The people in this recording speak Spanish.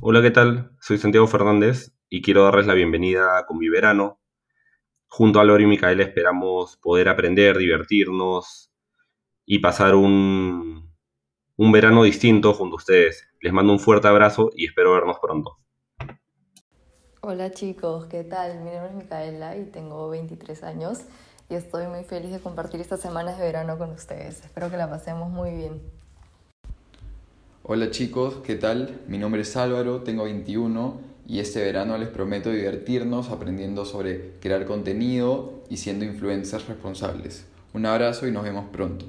Hola, ¿qué tal? Soy Santiago Fernández y quiero darles la bienvenida con mi verano. Junto a Lori y Micaela esperamos poder aprender, divertirnos y pasar un, un verano distinto junto a ustedes. Les mando un fuerte abrazo y espero vernos pronto. Hola chicos, ¿qué tal? Mi nombre es Micaela y tengo 23 años y estoy muy feliz de compartir estas semanas de verano con ustedes. Espero que la pasemos muy bien. Hola chicos, ¿qué tal? Mi nombre es Álvaro, tengo 21 y este verano les prometo divertirnos aprendiendo sobre crear contenido y siendo influencers responsables. Un abrazo y nos vemos pronto.